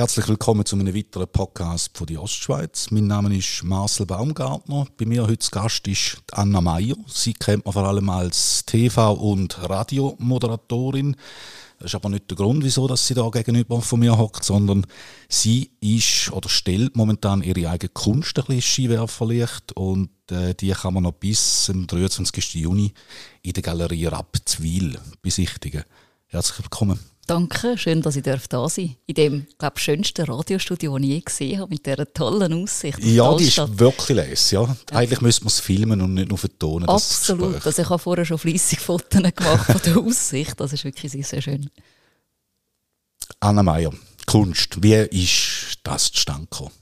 Herzlich willkommen zu einem weiteren Podcast von der Ostschweiz. Mein Name ist Marcel Baumgartner. Bei mir heute zu Gast ist Anna Meyer. Sie kennt man vor allem als TV- und Radiomoderatorin. Das ist aber nicht der Grund, wieso sie da gegenüber von mir hockt, sondern sie ist oder stellt momentan ihre eigene Kunst ein bisschen Skiwerferlicht und äh, die kann man noch bis zum 23. Juni in der Galerie Rapzwil besichtigen. Herzlich willkommen. Danke, schön, dass ich da sein darf. In dem, glaube ich, schönsten Radiostudio, das ich je gesehen habe, mit dieser tollen Aussicht. Ja, die ist wirklich lässig. Ja. Eigentlich müsste man es filmen und nicht nur vertonen. Absolut. Also ich habe vorher schon fleissig Fotos gemacht von der Aussicht. Das ist wirklich sehr, sehr schön. Anna Meyer, Kunst. Wie ist das zustande gekommen?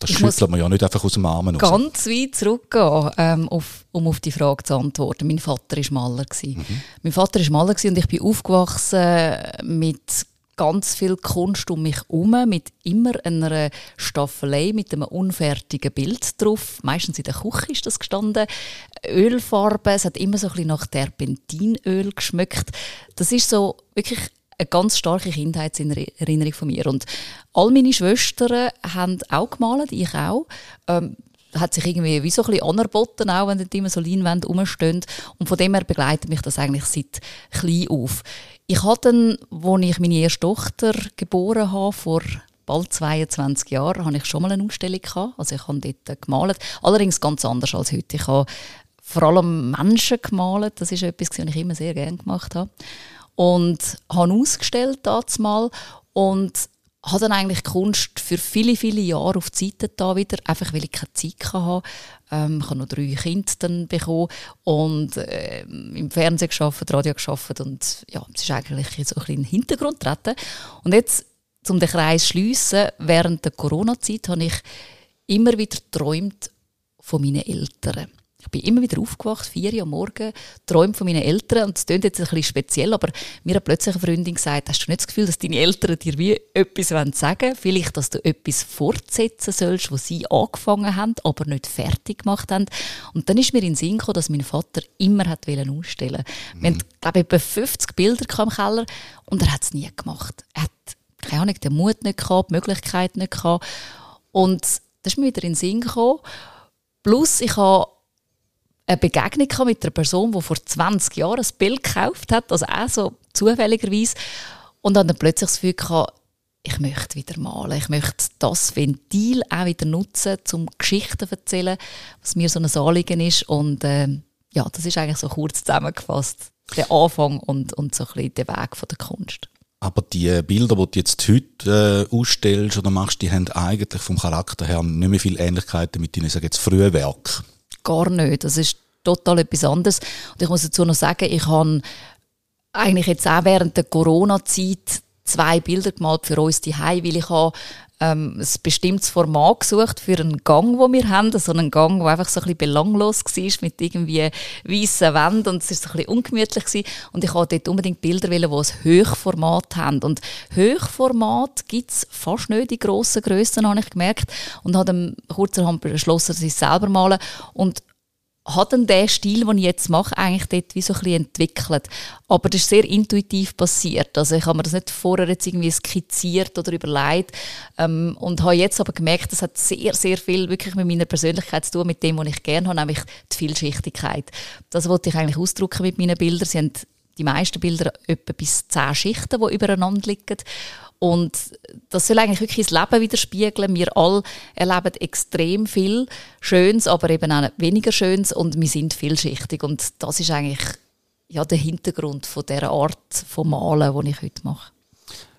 Das ich schüttelt man ja nicht einfach aus dem Armen raus. Ganz weit zurückgehen, ähm, auf, um auf die Frage zu antworten. Mein Vater war Maler. Mhm. Mein Vater war Maler und ich bin aufgewachsen mit ganz viel Kunst um mich herum, mit immer einer Staffelei, mit einem unfertigen Bild drauf. Meistens in der Küche ist das gestanden. Ölfarbe, es hat immer so ein bisschen nach Terpentinöl geschmeckt. Das ist so wirklich eine ganz starke Kindheitserinnerung von mir. Und all meine Schwestern haben auch gemalt, ich auch. Ähm, hat sich irgendwie wie so ein bisschen anerboten, auch wenn dort immer so Leinwände rumstehen. Und von dem her begleitet mich das eigentlich seit klein auf. Ich hatte dann, als ich meine erste Tochter geboren habe, vor bald 22 Jahren, hatte ich schon mal eine Ausstellung gehabt. Also ich habe dort gemalt. Allerdings ganz anders als heute. Ich habe vor allem Menschen gemalt. Das ist etwas, was ich immer sehr gerne gemacht habe und habe ausgestellt mal und habe dann eigentlich Kunst für viele, viele Jahre auf die Seite da wieder, einfach weil ich keine Zeit hatte. Ähm, ich habe noch drei Kinder dann bekommen und äh, im Fernsehen geschafft, Radio geschafft und ja, es ist eigentlich so ein bisschen in den Hintergrund getreten. Und jetzt, um den Kreis zu schliessen, während der Corona-Zeit habe ich immer wieder geträumt von meinen Eltern. Ich bin immer wieder aufgewacht, vier Uhr am Morgen, träumt von meinen Eltern. Und das klingt jetzt ein bisschen speziell, aber mir hat plötzlich eine Freundin gesagt, hast du nicht das Gefühl, dass deine Eltern dir wie etwas sagen wollen? Vielleicht, dass du etwas fortsetzen sollst, was sie angefangen haben, aber nicht fertig gemacht haben. Und dann ist mir in den Sinn gekommen, dass mein Vater immer hat ausstellen mhm. Wir haben, glaube ich, etwa 50 Bilder im Keller und er hat es nie gemacht. Er hat, keine Ahnung, den Mut nicht gehabt, die Möglichkeit nicht gehabt. Und das ist mir wieder in den Sinn gekommen. Plus, ich habe eine Begegnung mit einer Person, die vor 20 Jahren ein Bild gekauft hat, also auch so zufälligerweise, und dann plötzlich das Gefühl gehabt, ich möchte wieder malen, ich möchte das Ventil auch wieder nutzen, um Geschichten zu erzählen, was mir so ein Anliegen ist. Und äh, ja, das ist eigentlich so kurz zusammengefasst, der Anfang und, und so ein bisschen der Weg von der Kunst. Aber die Bilder, die du jetzt heute äh, ausstellst oder machst, die haben eigentlich vom Charakter her nicht mehr viel Ähnlichkeiten mit deinen, sage jetzt, frühen Werken gar nicht. Das ist total etwas anderes. Und ich muss dazu noch sagen, ich habe eigentlich jetzt auch während der Corona-Zeit zwei Bilder gemalt für uns die weil ich habe ähm, ein bestimmtes Format gesucht für einen Gang, den wir haben. So einen Gang, der einfach so ein bisschen belanglos war, mit irgendwie weißen Wänden und es war so ein bisschen ungemütlich. Gewesen. Und ich wollte dort unbedingt Bilder, die ein Hochformat haben. Und Hochformat gibt es fast nicht in grossen Grössen, habe ich gemerkt. Und habe dann kurzerhand beschlossen, dass ich es selber malen. Und hat dann den Stil, den ich jetzt mache, eigentlich dort wie so ein bisschen entwickelt. Aber das ist sehr intuitiv passiert. Also ich habe mir das nicht vorher jetzt irgendwie skizziert oder überlegt ähm, und habe jetzt aber gemerkt, das hat sehr, sehr viel wirklich mit meiner Persönlichkeit zu tun, mit dem, was ich gerne habe, nämlich die Vielschichtigkeit. Das wollte ich eigentlich ausdrücken mit meinen Bildern. Sie haben die meisten Bilder etwa bis zehn Schichten, die übereinander liegen. Und das soll eigentlich wirklich das Leben widerspiegeln. Wir alle erleben extrem viel Schönes, aber eben auch weniger Schönes und wir sind vielschichtig. Und das ist eigentlich ja, der Hintergrund von der Art von Malen, die ich heute mache.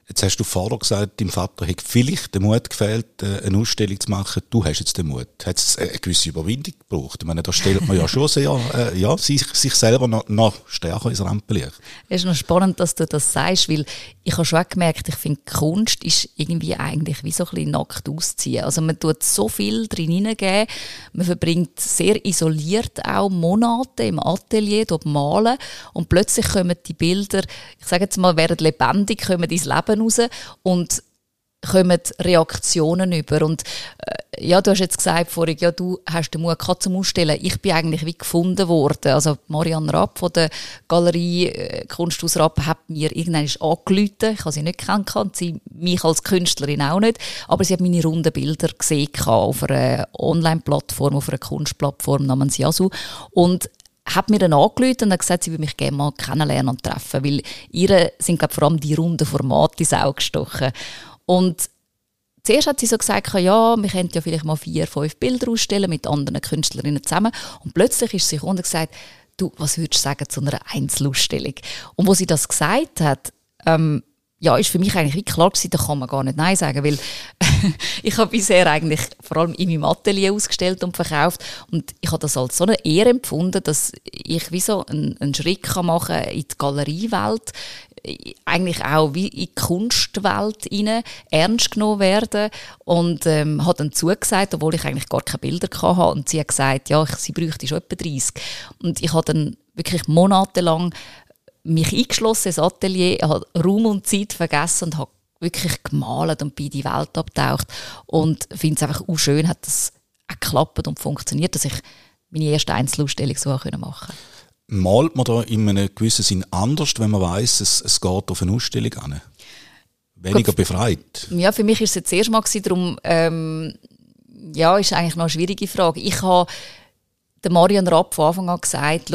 Jetzt hast du vorher gesagt, deinem Vater hat vielleicht den Mut gefehlt, äh, eine Ausstellung zu machen. Du hast jetzt den Mut. Hat es eine gewisse Überwindung gebraucht? Ich meine, da stellt man ja schon sehr, äh, ja, sich, sich selber noch, noch stärker ins Rampenlicht. Es ist noch spannend, dass du das sagst, weil ich habe schon gemerkt, ich finde, Kunst ist irgendwie eigentlich wie so ein bisschen nackt ausziehen. Also man tut so viel drin hineingeben, man verbringt sehr isoliert auch Monate im Atelier, dort malen und plötzlich kommen die Bilder, ich sage jetzt mal, werden lebendig, kommen ins Leben Leben raus und kommen Reaktionen über. Und äh, ja, du hast jetzt gesagt vorhin, ja, du hast den Mut gehabt zum Ausstellen. Ich bin eigentlich wie gefunden worden. Also Marianne Rapp von der Galerie äh, Kunsthaus Rapp hat mir irgendwann angerufen. Ich habe sie nicht kennengelernt, sie mich als Künstlerin auch nicht. Aber sie hat meine runden Bilder gesehen auf einer Online-Plattform, auf einer Kunstplattform namens Yasu. Und hat mir dann angerufen und hat gesagt, sie würde mich gerne mal kennenlernen und treffen, weil ihr sind glaub, vor allem die runden Formate ins Auge gestochen. Und zuerst hat sie so gesagt, ja, wir könnten ja vielleicht mal vier, fünf Bilder ausstellen mit anderen Künstlerinnen zusammen. Und plötzlich ist sie gekommen und gesagt, du, was würdest du sagen zu einer Einzelausstellung? Und wo sie das gesagt hat, ähm, ja, ist für mich eigentlich wie klar gewesen, da kann man gar nicht Nein sagen, weil ich habe bisher eigentlich vor allem in meinem Atelier ausgestellt und verkauft und ich habe das als so eine Ehre empfunden, dass ich wie so einen, einen Schritt kann machen in die Galeriewelt, eigentlich auch wie in die Kunstwelt rein, ernst genommen werden und ähm, hat dann zugesagt, obwohl ich eigentlich gar keine Bilder hatte und sie hat gesagt, ja, ich, sie bräuchte schon etwa 30 und ich habe dann wirklich monatelang mich eingeschlossen ins Atelier, habe Raum und Zeit vergessen und habe wirklich gemalt und in die Welt abtaucht und finde es einfach auch schön, hat das auch geklappt und funktioniert, dass ich meine erste Einzelausstellung so machen konnte. Malt man da in einem gewissen Sinn anders, wenn man weiß, es, es geht auf eine Ausstellung an? Weniger Gut, befreit? Ja, für mich war es jetzt erst mal gewesen, darum, ähm, ja, ist eigentlich noch eine schwierige Frage. Ich habe der Marian Rapp von Anfang an gesagt,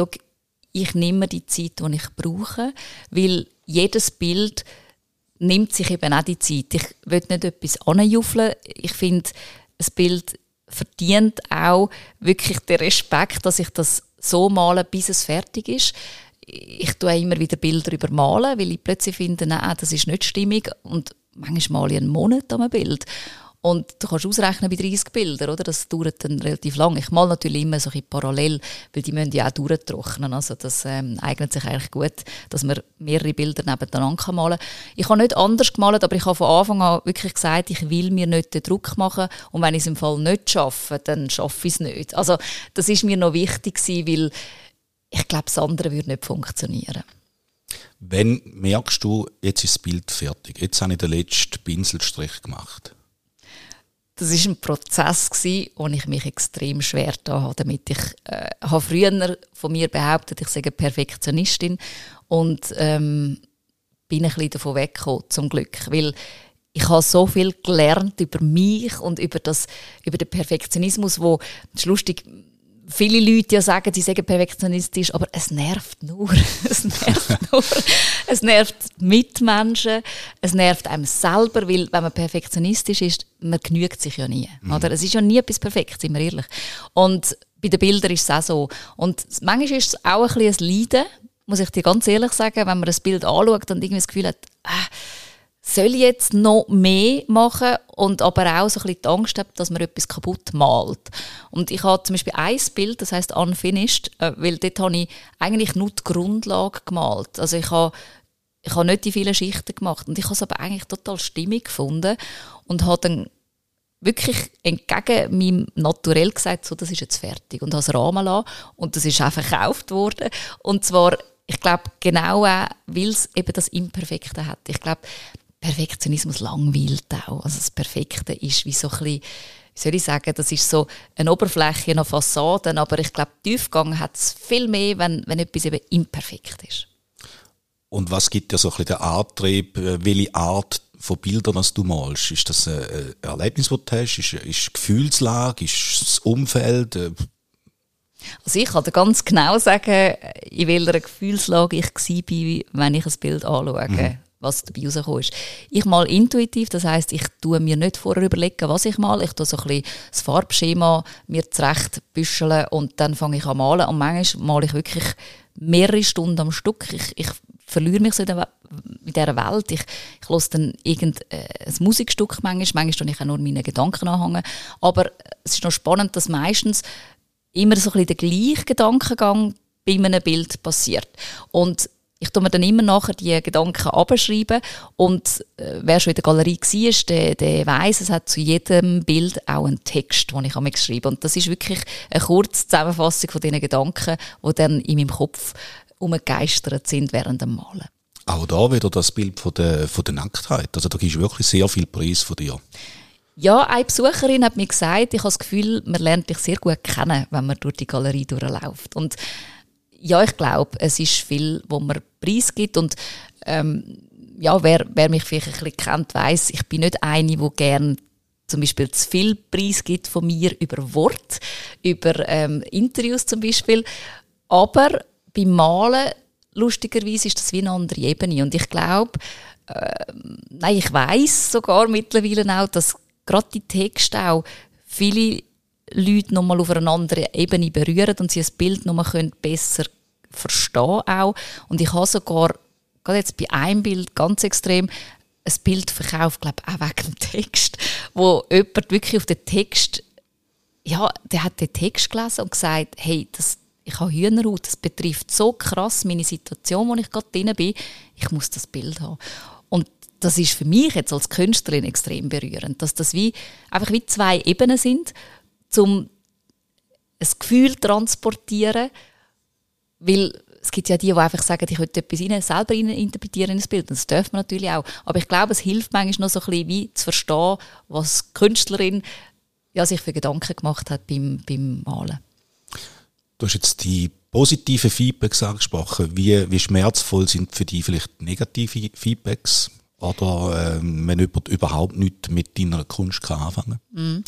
ich nehme die Zeit, die ich brauche, weil jedes Bild nimmt sich eben auch die Zeit. Ich will nicht etwas anjuffeln. Ich finde, ein Bild verdient auch wirklich den Respekt, dass ich das so male, bis es fertig ist. Ich tue immer wieder Bilder übermalen, weil ich plötzlich finde, nein, das ist nicht stimmig und manchmal male ich einen Monat an einem Bild. Und du kannst ausrechnen bei 30 Bildern, oder? Das dauert dann relativ lang. Ich male natürlich immer so ein parallel, weil die müssen ja auch durchtrocknen. Also das ähm, eignet sich eigentlich gut, dass man mehrere Bilder nebeneinander malen kann. Ich habe nicht anders gemalt, aber ich habe von Anfang an wirklich gesagt, ich will mir nicht den Druck machen und wenn ich es im Fall nicht schaffe, dann schaffe ich es nicht. Also das ist mir noch wichtig gewesen, weil ich glaube, das andere würde nicht funktionieren. Wenn merkst du, jetzt ist das Bild fertig, jetzt habe ich den letzten Pinselstrich gemacht das ist ein Prozess gsi, wo ich mich extrem schwer da habe damit. Ich äh, habe früher von mir behauptet, ich sei eine Perfektionistin und ähm, bin ein bisschen davon weggekommen, zum Glück, weil ich habe so viel gelernt über mich und über das über den Perfektionismus, wo das ist lustig viele Leute ja sagen, sie seien perfektionistisch, aber es nervt nur. es nervt nur. es nervt Mitmenschen, es nervt einem selber, weil wenn man perfektionistisch ist, man genügt sich ja nie. Mhm. Oder? Es ist ja nie etwas perfekt, sind wir ehrlich. Und bei den Bildern ist es auch so. Und manchmal ist es auch ein bisschen ein Leiden, muss ich dir ganz ehrlich sagen, wenn man das Bild anschaut und irgendwie das Gefühl hat, äh, soll ich jetzt noch mehr machen und aber auch so ein bisschen die Angst habe, dass man etwas kaputt malt. Und ich habe zum Beispiel ein Bild, das heißt unfinished, äh, weil dort habe ich eigentlich nur die Grundlage gemalt. Also ich habe ich habe nicht die vielen Schichten gemacht und ich habe es aber eigentlich total stimmig gefunden und habe dann wirklich entgegen meinem Naturell gesagt, so, das ist jetzt fertig und habe es rahmen lassen und das ist auch verkauft worden und zwar ich glaube genau auch, weil es eben das Imperfekte hat. Ich glaube, Perfektionismus langweilt auch. Also das Perfekte ist wie so ein bisschen, wie soll ich sagen, das ist so eine Oberfläche, eine Fassade, aber ich glaube, Tiefgang hat es viel mehr, wenn, wenn etwas eben imperfekt ist. Und was gibt dir so ein bisschen den Antrieb, äh, welche Art von Bildern das du malst? Ist das ein Erlebnis, das du hast? Ist, ist Gefühlslage? Ist das Umfeld? Äh, also ich kann dir ganz genau sagen, in welcher Gefühlslage ich war, wenn ich ein Bild anschaue. Mhm was dabei rausgekommen ist. Ich mal intuitiv, das heißt, ich tue mir nicht vorher überlegen, was ich mal. Ich tue so ein bisschen das Farbschema mir zurecht büscheln und dann fange ich an malen. Und manchmal male ich wirklich mehrere Stunden am Stück. Ich, ich verliere mich so in, der, in dieser Welt. Ich, ich höre dann irgendein äh, Musikstück manchmal. Manchmal tue ich auch nur meine Gedanken anhängen. Aber es ist noch spannend, dass meistens immer so ein bisschen der gleiche Gedankengang bei einem Bild passiert. Und ich tue mir dann immer nachher die Gedanken abschreiben und äh, wer schon in der Galerie war, der, der weiss, es hat zu jedem Bild auch einen Text, den ich mir geschrieben Und das ist wirklich eine kurze Zusammenfassung von diesen Gedanken, die dann in meinem Kopf umgegeistert sind während dem Malen. Auch da wieder das Bild von der, von der Nacktheit. Also da gibt es wirklich sehr viel Preis von dir. Ja, eine Besucherin hat mir gesagt, ich habe das Gefühl, man lernt dich sehr gut kennen, wenn man durch die Galerie durchläuft. Und ja, ich glaube, es ist viel, wo man Preis gibt und ähm, ja, wer, wer mich vielleicht ein bisschen kennt, weiß, ich bin nicht eine, die gerne zum Beispiel zu viel Preis gibt von mir über Wort, über ähm, Interviews zum Beispiel. Aber beim Malen, lustigerweise, ist das wie eine andere Ebene. Und ich glaube, äh, nein, ich weiß sogar mittlerweile auch, dass gerade die Texte auch viele Leute nochmal auf einer anderen Ebene berühren und sie ein Bild nochmal besser verstehen auch. Und ich habe sogar, gerade jetzt bei einem Bild ganz extrem, ein Bild verkauft, glaube auch wegen dem Text, wo jemand wirklich auf den Text, ja, der hat den Text gelesen und gesagt, hey, das, ich habe Hühnerhaut, das betrifft so krass meine Situation, wo ich gerade drin bin, ich muss das Bild haben. Und das ist für mich jetzt als Künstlerin extrem berührend, dass das wie, einfach wie zwei Ebenen sind, zum ein Gefühl transportieren, weil es gibt ja die, die einfach sagen, ich möchte etwas rein, selber rein interpretieren in das Bild. Das dürfen wir natürlich auch. Aber ich glaube, es hilft manchmal noch so ein bisschen, wie zu verstehen, was die Künstlerin ja, sich für Gedanken gemacht hat beim, beim Malen. Du hast jetzt die positiven Feedbacks angesprochen. Wie, wie schmerzvoll sind für dich vielleicht negative Feedbacks? Oder ähm, wenn jemand überhaupt nichts mit deiner Kunst kann anfangen kann? Mm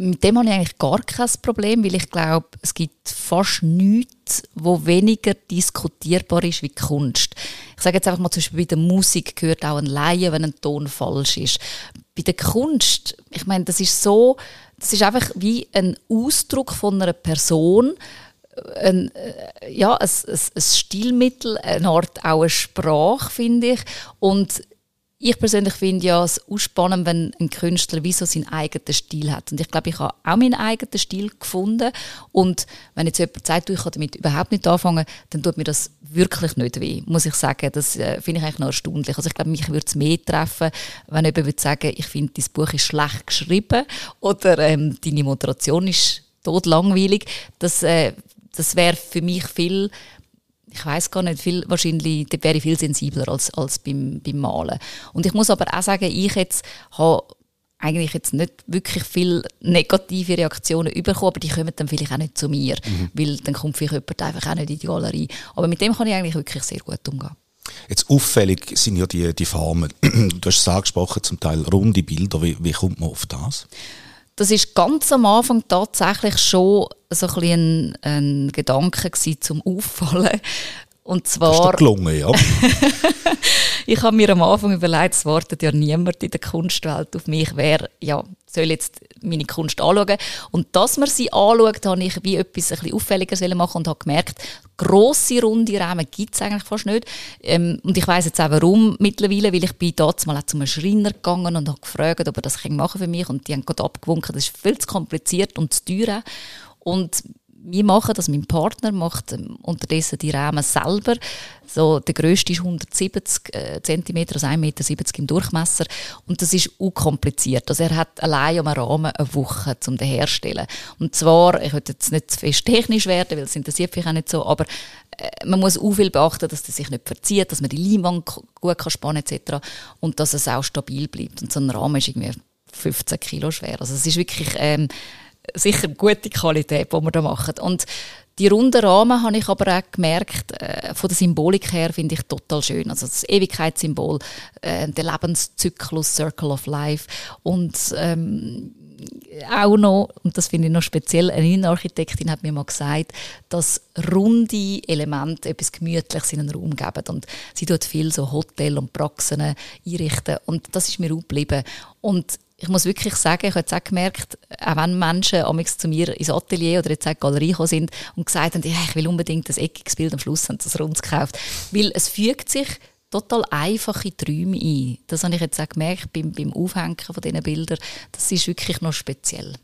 mit dem habe ich eigentlich gar kein Problem, weil ich glaube, es gibt fast nichts, wo weniger diskutierbar ist wie Kunst. Ich sage jetzt einfach mal, zum Beispiel bei der Musik gehört auch ein Laie, wenn ein Ton falsch ist. Bei der Kunst, ich meine, das ist so, das ist einfach wie ein Ausdruck von einer Person, ein, äh, ja, ein, ein, ein Stilmittel, eine Art auch eine Sprache, finde ich. Und ich persönlich finde ja es spannend, wenn ein Künstler wie so seinen eigenen Stil hat. Und ich glaube, ich habe auch meinen eigenen Stil gefunden. Und wenn jetzt jemand sagt, ich kann damit überhaupt nicht anfangen, dann tut mir das wirklich nicht weh, muss ich sagen. Das äh, finde ich eigentlich noch erstaunlich. Also ich glaube, mich würde es mehr treffen, wenn jemand würde sagen, ich finde, dein Buch ist schlecht geschrieben oder ähm, deine Moderation ist totlangweilig. Das, äh, das wäre für mich viel ich weiß gar nicht, viel, wahrscheinlich, wäre ich viel sensibler als, als beim, beim Malen. Und ich muss aber auch sagen, ich jetzt habe eigentlich jetzt nicht wirklich viele negative Reaktionen bekommen, aber die kommen dann vielleicht auch nicht zu mir, mhm. weil dann kommt vielleicht jemand einfach auch nicht in die Galerie. Aber mit dem kann ich eigentlich wirklich sehr gut umgehen. Jetzt auffällig sind ja die, die Formen. Du hast es angesprochen, zum Teil runde Bilder. Wie, wie kommt man auf das? Das ist ganz am Anfang tatsächlich schon so ein, ein, ein Gedanke gewesen, zum Auffallen. Und zwar. Das ist gelungen, ja. ich habe mir am Anfang überlegt, es wartet ja niemand in der Kunstwelt auf mich, wer ja, soll jetzt meine Kunst anschauen. Und dass man sie anschaut, habe ich wie etwas ein bisschen auffälliger machen und habe gemerkt, grosse, runde Rahmen gibt es eigentlich fast nicht. Ähm, und ich weiß jetzt auch warum mittlerweile, weil ich bin dort mal zu einem Schreiner gegangen und habe gefragt, ob er das machen für mich und die haben gerade abgewunken, das ist viel zu kompliziert und zu teuer. Und wir machen das, mein Partner macht ähm, unterdessen die Rahmen selber. So, der grösste ist 170 äh, cm, also 1,70 Meter im Durchmesser. Und das ist unkompliziert. Also er hat allein am Rahmen eine Woche zum den herstellen. Und zwar, ich will jetzt nicht zu fest technisch werden, weil es interessiert mich auch nicht so, aber äh, man muss auch viel beachten, dass das sich nicht verzieht, dass man die Leinwand gut kann spannen etc. Und dass es auch stabil bleibt. Und so ein Rahmen ist irgendwie 15 Kilo schwer. Also es ist wirklich... Ähm, sicher gute Qualität, die wir da machen. Und die runden Rahmen habe ich aber auch gemerkt, äh, von der Symbolik her finde ich total schön. Also das Ewigkeitssymbol, äh, der Lebenszyklus, Circle of Life und ähm, auch noch, und das finde ich noch speziell, eine Innenarchitektin hat mir mal gesagt, dass runde Elemente etwas Gemütliches in einen Raum geben. Und sie tut viel so Hotel und Praxen einrichten. Und das ist mir auch geblieben. Und ich muss wirklich sagen, ich habe jetzt auch gemerkt, auch wenn Menschen zu mir ins Atelier oder jetzt in die Galerie gekommen sind und gesagt haben, ich will unbedingt ein eckiges Bild, am Schluss haben sie es rund gekauft. Weil es fügt sich total einfache Träume ein. Das habe ich jetzt auch gemerkt beim, beim Aufhängen von diesen Bildern. Das ist wirklich noch speziell.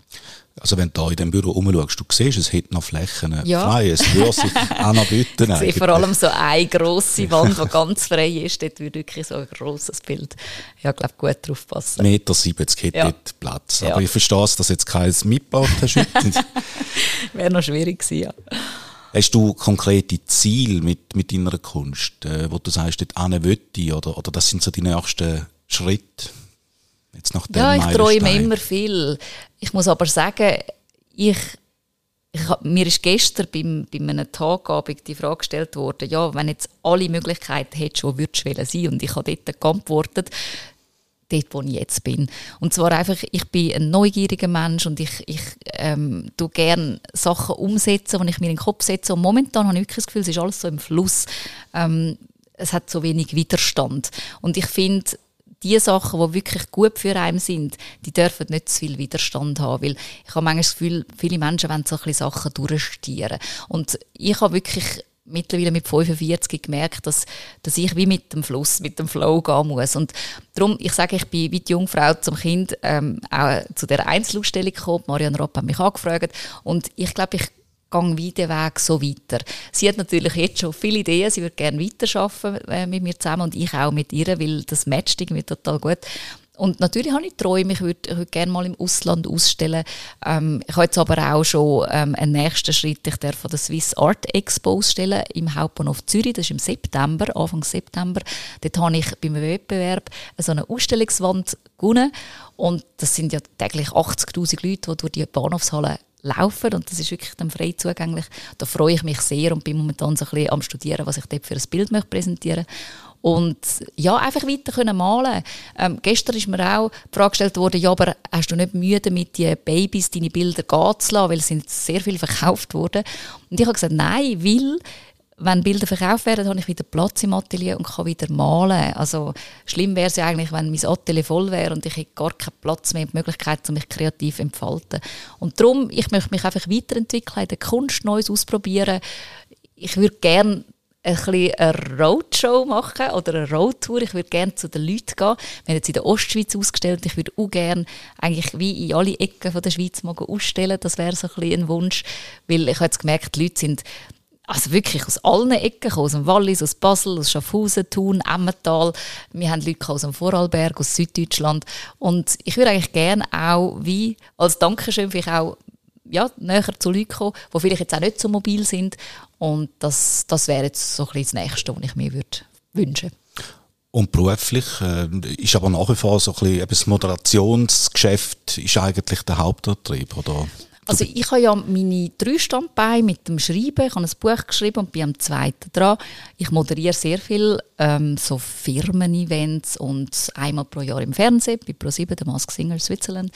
Also wenn du da in dem Büro umschaust, du siehst, es hat noch Flächen ja. frei, es würde sich anbieten. Ich sehe vor allem so eine grosse Wand, die ganz frei ist, dort würde wirklich so ein grosses Bild, ja, glaube gut drauf passen. Meter 70 hätte ja. dort Platz. Aber ja. ich verstehe dass du jetzt keins mitgebracht hast Wäre noch schwierig gewesen, ja. Hast du konkrete Ziele mit, mit deiner Kunst, äh, wo du sagst, dort Wötti oder, oder das sind so die nächsten Schritte? Jetzt nach ja, ich träume immer viel. Ich muss aber sagen, ich, ich mir ist gestern beim, bei einem Tagabend die Frage gestellt worden, ja, wenn jetzt alle Möglichkeiten hättest, wo würdest du sein? Und ich habe dort geantwortet, dort, wo ich jetzt bin. Und zwar einfach, ich bin ein neugieriger Mensch und ich, ich ähm, tue gerne Sachen umsetzen, die ich mir in den Kopf setze. Und momentan habe ich wirklich das Gefühl, es ist alles so im Fluss. Ähm, es hat so wenig Widerstand. Und ich finde, die Sachen, die wirklich gut für einen sind, die dürfen nicht zu viel Widerstand haben, weil ich habe manchmal das Gefühl, viele Menschen wollen so ein bisschen Sachen durchstieren. Und ich habe wirklich mittlerweile mit 45 gemerkt, dass, dass ich wie mit dem Fluss, mit dem Flow gehen muss. Und darum, ich sage, ich bin wie die Jungfrau zum Kind ähm, auch zu der Einzelausstellung gekommen. Marianne Ropp hat mich angefragt und ich glaube, ich gehe wie den Weg so weiter. Sie hat natürlich jetzt schon viele Ideen, sie würde gerne weiterarbeiten äh, mit mir zusammen und ich auch mit ihr, weil das matcht irgendwie total gut. Und natürlich habe ich Träume, ich würde, ich würde gerne mal im Ausland ausstellen. Ähm, ich habe jetzt aber auch schon ähm, einen nächsten Schritt, ich darf von der Swiss Art Expo ausstellen im Hauptbahnhof Zürich, das ist im September, Anfang September. Dort habe ich beim Wettbewerb so eine Ausstellungswand gewonnen und das sind ja täglich 80'000 Leute, die durch die Bahnhofshalle laufen und das ist wirklich dann frei zugänglich. Da freue ich mich sehr und bin momentan so ein bisschen am studieren, was ich dort für ein Bild möchte präsentieren und ja, einfach weiter können malen. Ähm, gestern ist mir auch die Frage gestellt worden, ja, aber hast du nicht Mühe damit, die Babys deine Bilder gehen zu lassen, weil es sind sehr viel verkauft worden. Und ich habe gesagt, nein, weil wenn Bilder verkauft werden, habe ich wieder Platz im Atelier und kann wieder malen. Also schlimm wäre es ja eigentlich, wenn mein Atelier voll wäre und ich hätte gar keinen Platz mehr, die Möglichkeit, mich kreativ zu entfalten. Und darum, ich möchte mich einfach weiterentwickeln, in der Kunst Neues ausprobieren. Ich würde gerne ein bisschen eine Roadshow machen oder eine Roadtour. Ich würde gerne zu den Leuten gehen. Wir haben jetzt in der Ostschweiz ausgestellt. Ich würde auch gerne eigentlich wie in alle Ecken von der Schweiz mal ausstellen. Das wäre so ein, bisschen ein Wunsch. Weil ich habe jetzt gemerkt, die Leute sind also wirklich aus allen Ecken, aus dem Wallis, aus Basel, aus Schaffhausen, Thun, Emmental. Wir haben Leute aus dem Vorarlberg, aus Süddeutschland. Und ich würde eigentlich gerne auch, wie als Dankeschön, vielleicht auch ja, näher zu Leuten kommen, die vielleicht jetzt auch nicht so mobil sind. Und das, das wäre jetzt so ein bisschen das Nächste, was ich mir würde wünschen und beruflich äh, ist aber nach wie vor so ein bisschen das Moderationsgeschäft ist eigentlich der Hauptantrieb, oder? Also ich habe ja meine drei Standbeine mit dem Schreiben. Ich habe ein Buch geschrieben und bin am zweiten dran. Ich moderiere sehr viel ähm, so Firmen-Events und einmal pro Jahr im Fernsehen bei ProSieben, der Mask Singer Switzerland.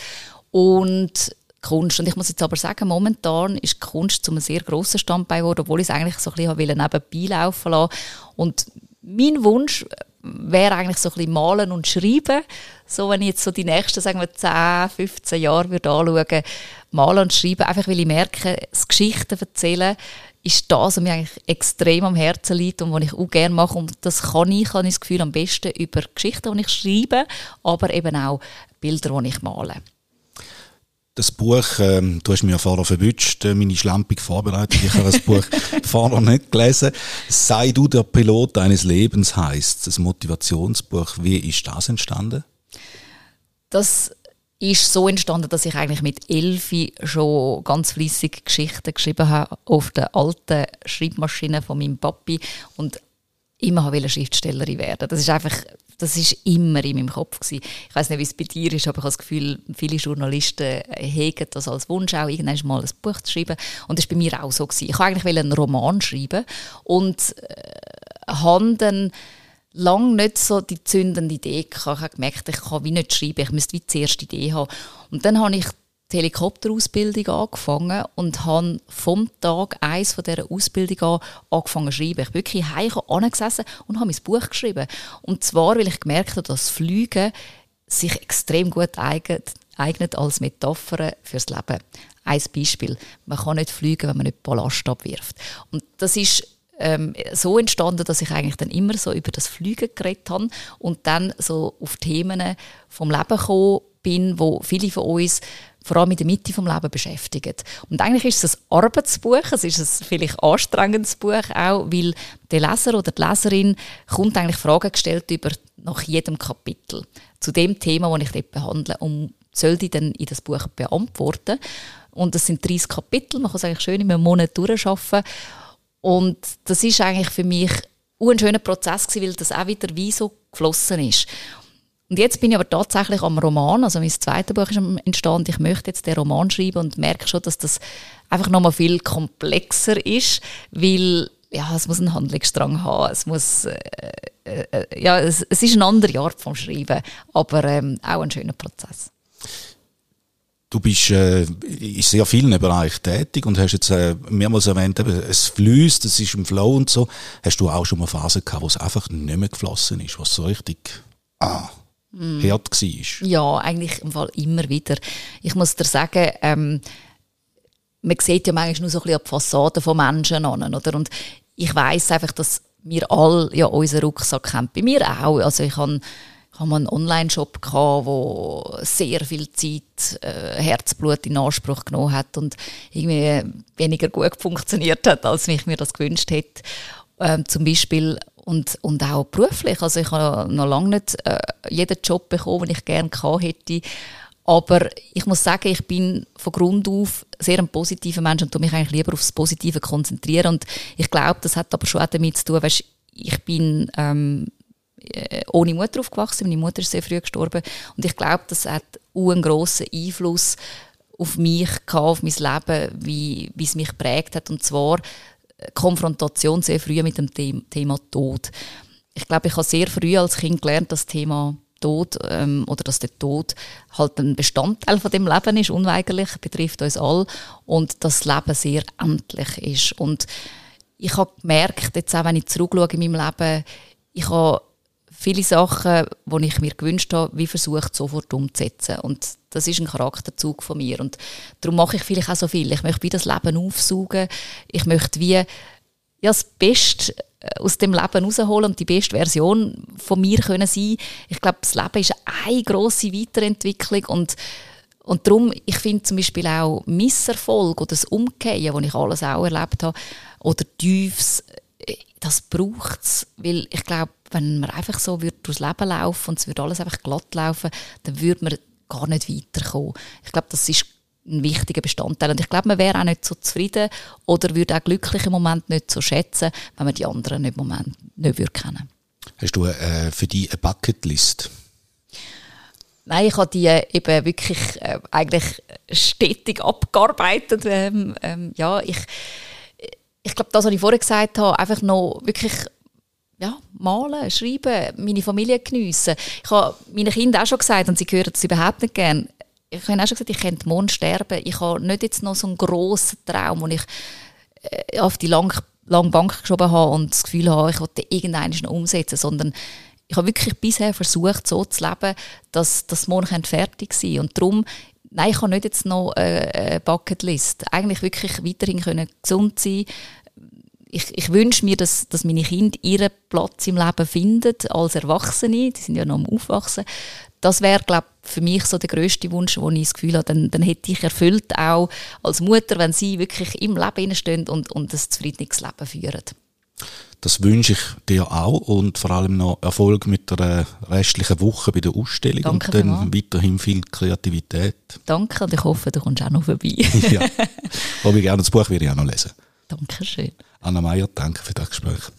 Und Kunst. Und ich muss jetzt aber sagen, momentan ist Kunst zu einem sehr grossen Standbein geworden, obwohl ich es eigentlich so ein bisschen nebenbei laufen lassen Und mein Wunsch wäre eigentlich so ein bisschen malen und schreiben. So, wenn ich jetzt so die nächsten, sagen wir, 10, 15 Jahre würde anschauen, malen und schreiben, einfach weil ich merke, das Geschichten erzählen ist das, was mir eigentlich extrem am Herzen liegt und was ich auch gerne mache. Und das kann ich, habe ich das Gefühl, am besten über Geschichten, die ich schreibe, aber eben auch Bilder, die ich male. Das Buch, ähm, du hast mir ja vorher verwünscht, äh, meine schlampig vorbereitet. Ich habe das Buch vorher nicht gelesen. Sei du der Pilot deines Lebens heißt das Motivationsbuch. Wie ist das entstanden? Das ist so entstanden, dass ich eigentlich mit Elfi schon ganz flüssig Geschichten geschrieben habe auf der alten Schreibmaschine von meinem Papi und immer Schriftstellerin werden. Das ist einfach, das ist immer in meinem Kopf gewesen. Ich weiß nicht, wie es bei dir ist, aber ich habe das Gefühl, viele Journalisten hegen das als Wunsch auch, irgendwann mal ein Buch zu schreiben. Und das war bei mir auch so gewesen. Ich wollte eigentlich einen Roman schreiben und äh, habe dann lange nicht so die zündende Idee gehabt. Ich habe gemerkt, ich kann wie nicht schreiben, ich müsste wie die erste Idee haben. Und dann habe ich die Helikopterausbildung angefangen und habe vom Tag eins von dieser Ausbildung an angefangen zu schreiben. Ich bin wirklich heim angesessen und habe mein Buch geschrieben. Und zwar, weil ich gemerkt habe, dass Fliegen sich extrem gut eignet, eignet als Metapher fürs Leben. Ein Beispiel. Man kann nicht fliegen, wenn man nicht Ballast abwirft. Und das ist ähm, so entstanden, dass ich eigentlich dann immer so über das Fliegen geredet habe und dann so auf Themen vom Leben gekommen bin, wo viele von uns vor allem in der Mitte vom Leben beschäftigen. Und eigentlich ist es ein Arbeitsbuch, es ist ein vielleicht anstrengendes Buch auch, weil der Leser oder die Leserin kommt eigentlich Fragen gestellt über nach jedem Kapitel zu dem Thema, das ich dort behandle und soll die dann in das Buch beantworten. Und das sind 30 Kapitel, man kann es eigentlich schön in einem Monat durcharbeiten Und das ist eigentlich für mich ein schöner Prozess weil das auch wieder wie so geflossen ist. Und jetzt bin ich aber tatsächlich am Roman, also mein zweites Buch ist entstanden, ich möchte jetzt den Roman schreiben und merke schon, dass das einfach nochmal viel komplexer ist, weil ja, es muss einen Handlungsstrang haben, es muss, äh, äh, äh, ja, es, es, ist eine andere Art vom Schreiben, aber ähm, auch ein schöner Prozess. Du bist äh, in sehr vielen Bereichen tätig und hast jetzt äh, mehrmals erwähnt, eben, es fließt, es ist im Flow und so. Hast du auch schon mal Phasen gehabt, wo es einfach nicht mehr geflossen ist, wo es so richtig ah, mm. hart war? Ja, eigentlich im Fall immer wieder. Ich muss dir sagen, ähm, man sieht ja manchmal nur so ein bisschen die Fassaden von Menschen an, oder? Und ich weiß einfach, dass wir alle ja unseren Rucksack haben. Bei mir auch. Also ich habe ich einen Online-Shop gehabt, wo sehr viel Zeit, äh, Herzblut in Anspruch genommen hat und irgendwie weniger gut funktioniert hat, als ich mir das gewünscht hätte. Ähm, zum Beispiel und, und auch beruflich. Also ich habe noch lange nicht äh, jeden Job bekommen, den ich gerne hätte. Aber ich muss sagen, ich bin von Grund auf sehr ein positiver Mensch und mich eigentlich lieber aufs Positive konzentrieren. Und ich glaube, das hat aber schon auch damit zu tun, weißt, ich bin ähm, äh, ohne Mutter aufgewachsen. Meine Mutter ist sehr früh gestorben. Und ich glaube, das hat einen grossen Einfluss auf mich gehabt, auf mein Leben, wie, wie es mich prägt hat. Und zwar Konfrontation sehr früh mit dem Thema Tod. Ich glaube, ich habe sehr früh als Kind gelernt, das Thema Tod ähm, oder dass der Tod halt ein Bestandteil von dem Leben ist, unweigerlich, betrifft uns alle und das Leben sehr endlich ist. Und ich habe gemerkt, jetzt auch wenn ich zurückschaue in meinem Leben, ich habe viele Sachen, die ich mir gewünscht habe, wie versucht sofort umzusetzen. Und das ist ein Charakterzug von mir. Und darum mache ich vielleicht auch so viel. Ich möchte wie das Leben aufsaugen. Ich möchte wie ja, das Beste äh, aus dem Leben rausholen und die beste Version von mir können sein. Ich glaube, das Leben ist eine grosse Weiterentwicklung und und darum, ich finde zum Beispiel auch Misserfolg oder das Umkehren, das ich alles auch erlebt habe, oder Tiefs, äh, das braucht es. Weil ich glaube, wenn man einfach so würde durchs Leben laufen und es würde alles einfach glatt laufen, dann würde man gar nicht weiterkommen. Ich glaube, das ist ein wichtiger Bestandteil. Und ich glaube, man wäre auch nicht so zufrieden oder würde auch glücklich im Moment nicht so schätzen, wenn man die anderen im Moment nicht würde kennen Hast du äh, für dich eine Bucketlist? Nein, ich habe die äh, eben wirklich äh, eigentlich stetig abgearbeitet. Ähm, ähm, ja, ich, ich glaube, das, was ich vorher gesagt habe, einfach noch wirklich ja, malen, schreiben, meine Familie geniessen. Ich habe meinen Kindern auch schon gesagt, und sie hören das überhaupt nicht gern, ich habe auch schon gesagt, ich könnte morgen sterben. Ich habe nicht jetzt noch so einen grossen Traum, den ich äh, auf die lange, lange Bank geschoben habe und das Gefühl habe, ich wollte irgendeinen noch umsetzen, sondern ich habe wirklich bisher versucht, so zu leben, dass das morgen fertig sein Und darum, nein, ich habe nicht jetzt noch eine Bucketlist. Eigentlich wirklich weiterhin können gesund sein ich, ich wünsche mir, dass, dass meine Kinder ihren Platz im Leben finden als Erwachsene. Die sind ja noch am Aufwachsen. Das wäre, glaube für mich so der größte Wunsch, wo ich das Gefühl habe, dann, dann hätte ich erfüllt auch als Mutter, wenn sie wirklich im Leben stehen und, und ein zufriedenes Leben führen. Das wünsche ich dir auch und vor allem noch Erfolg mit der restlichen Woche bei der Ausstellung Danke und dann weiterhin viel Kreativität. Danke und ich hoffe, du kommst auch noch vorbei. ja, habe ich gerne das Buch werde ich auch noch lesen. Dankeschön. Anna Meier, danke für das Gespräch.